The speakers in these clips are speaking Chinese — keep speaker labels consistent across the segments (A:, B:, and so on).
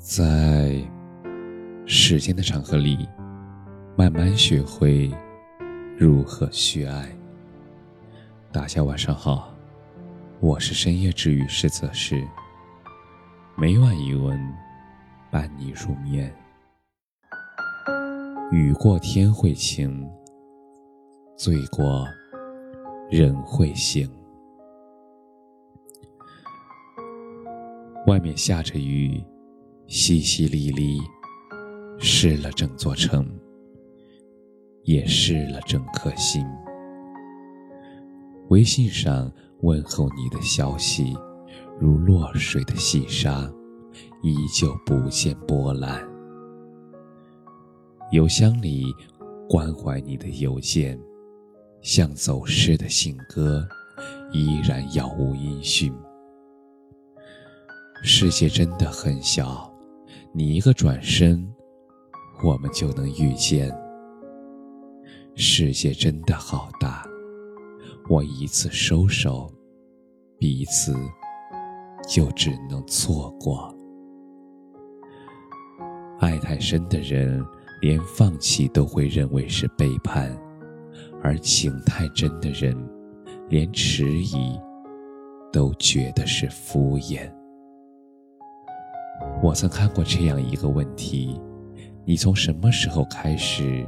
A: 在时间的长河里，慢慢学会如何去爱。大家晚上好，我是深夜治愈师泽师，每晚一文伴你入眠。雨过天会晴，醉过人会醒。外面下着雨，淅淅沥沥，湿了整座城，也湿了整颗心。微信上问候你的消息，如落水的细沙，依旧不见波澜。邮箱里关怀你的邮件，像走失的信鸽，依然杳无音讯。世界真的很小，你一个转身，我们就能遇见。世界真的好大，我一次收手，彼此就只能错过。爱太深的人，连放弃都会认为是背叛；而情太真的人，连迟疑都觉得是敷衍。我曾看过这样一个问题：你从什么时候开始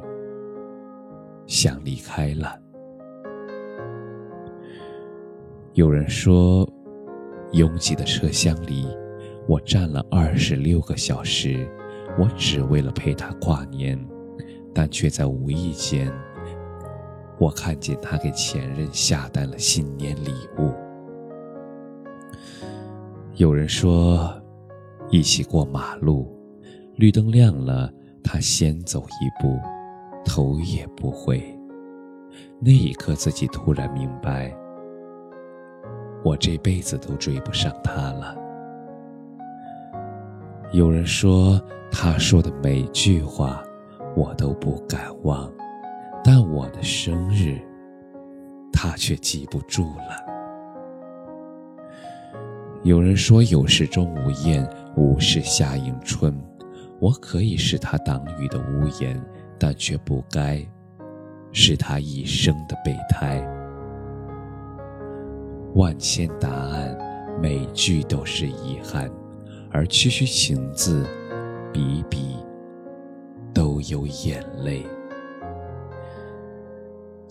A: 想离开了？有人说，拥挤的车厢里，我站了二十六个小时，我只为了陪他跨年，但却在无意间，我看见他给前任下单了新年礼物。有人说。一起过马路，绿灯亮了，他先走一步，头也不回。那一刻，自己突然明白，我这辈子都追不上他了。有人说，他说的每句话，我都不敢忘，但我的生日，他却记不住了。有人说，有事钟无艳。无事夏迎春，我可以是他挡雨的屋檐，但却不该是他一生的备胎。万千答案，每句都是遗憾，而区区情字，笔笔都有眼泪。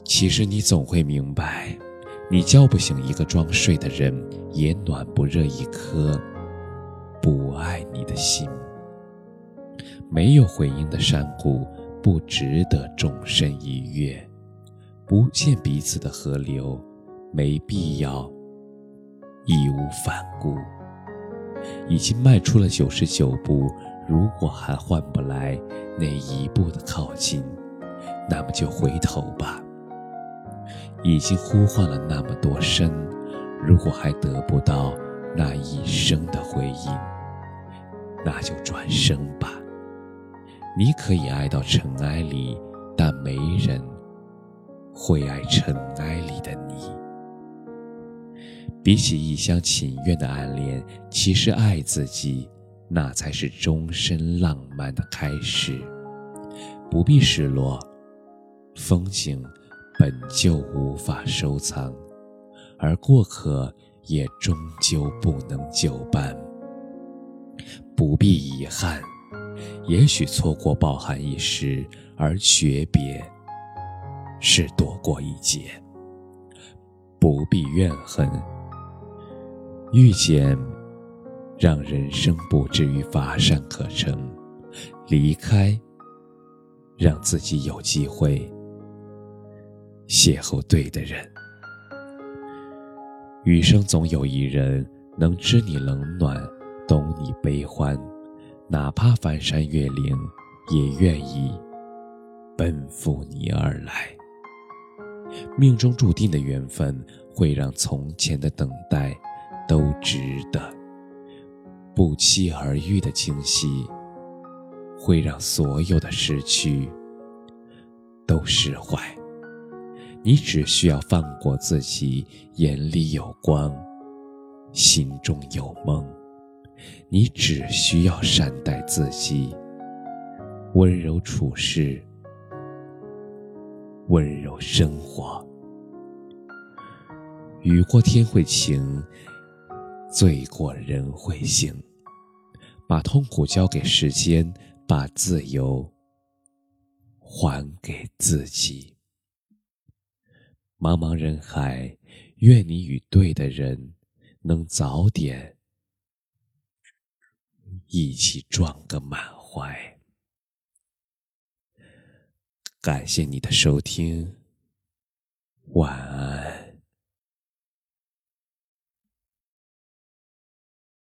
A: 其实你总会明白，你叫不醒一个装睡的人，也暖不热一颗。不爱你的心，没有回音的山谷不值得纵身一跃；不见彼此的河流，没必要义无反顾。已经迈出了九十九步，如果还换不来那一步的靠近，那么就回头吧。已经呼唤了那么多声，如果还得不到那一声的回应。那就转身吧。你可以爱到尘埃里，但没人会爱尘埃里的你。比起一厢情愿的暗恋，其实爱自己，那才是终身浪漫的开始。不必失落，风景本就无法收藏，而过客也终究不能久伴。不必遗憾，也许错过抱憾一时，而诀别是躲过一劫。不必怨恨，遇见让人生不至于乏善可陈；离开，让自己有机会邂逅对的人。余生总有一人能知你冷暖。你悲欢，哪怕翻山越岭，也愿意奔赴你而来。命中注定的缘分，会让从前的等待都值得；不期而遇的惊喜，会让所有的失去都释怀。你只需要放过自己，眼里有光，心中有梦。你只需要善待自己，温柔处事，温柔生活。雨过天会晴，醉过人会醒。把痛苦交给时间，把自由还给自己。茫茫人海，愿你与对的人能早点一起撞个满怀。感谢你的收听，晚安。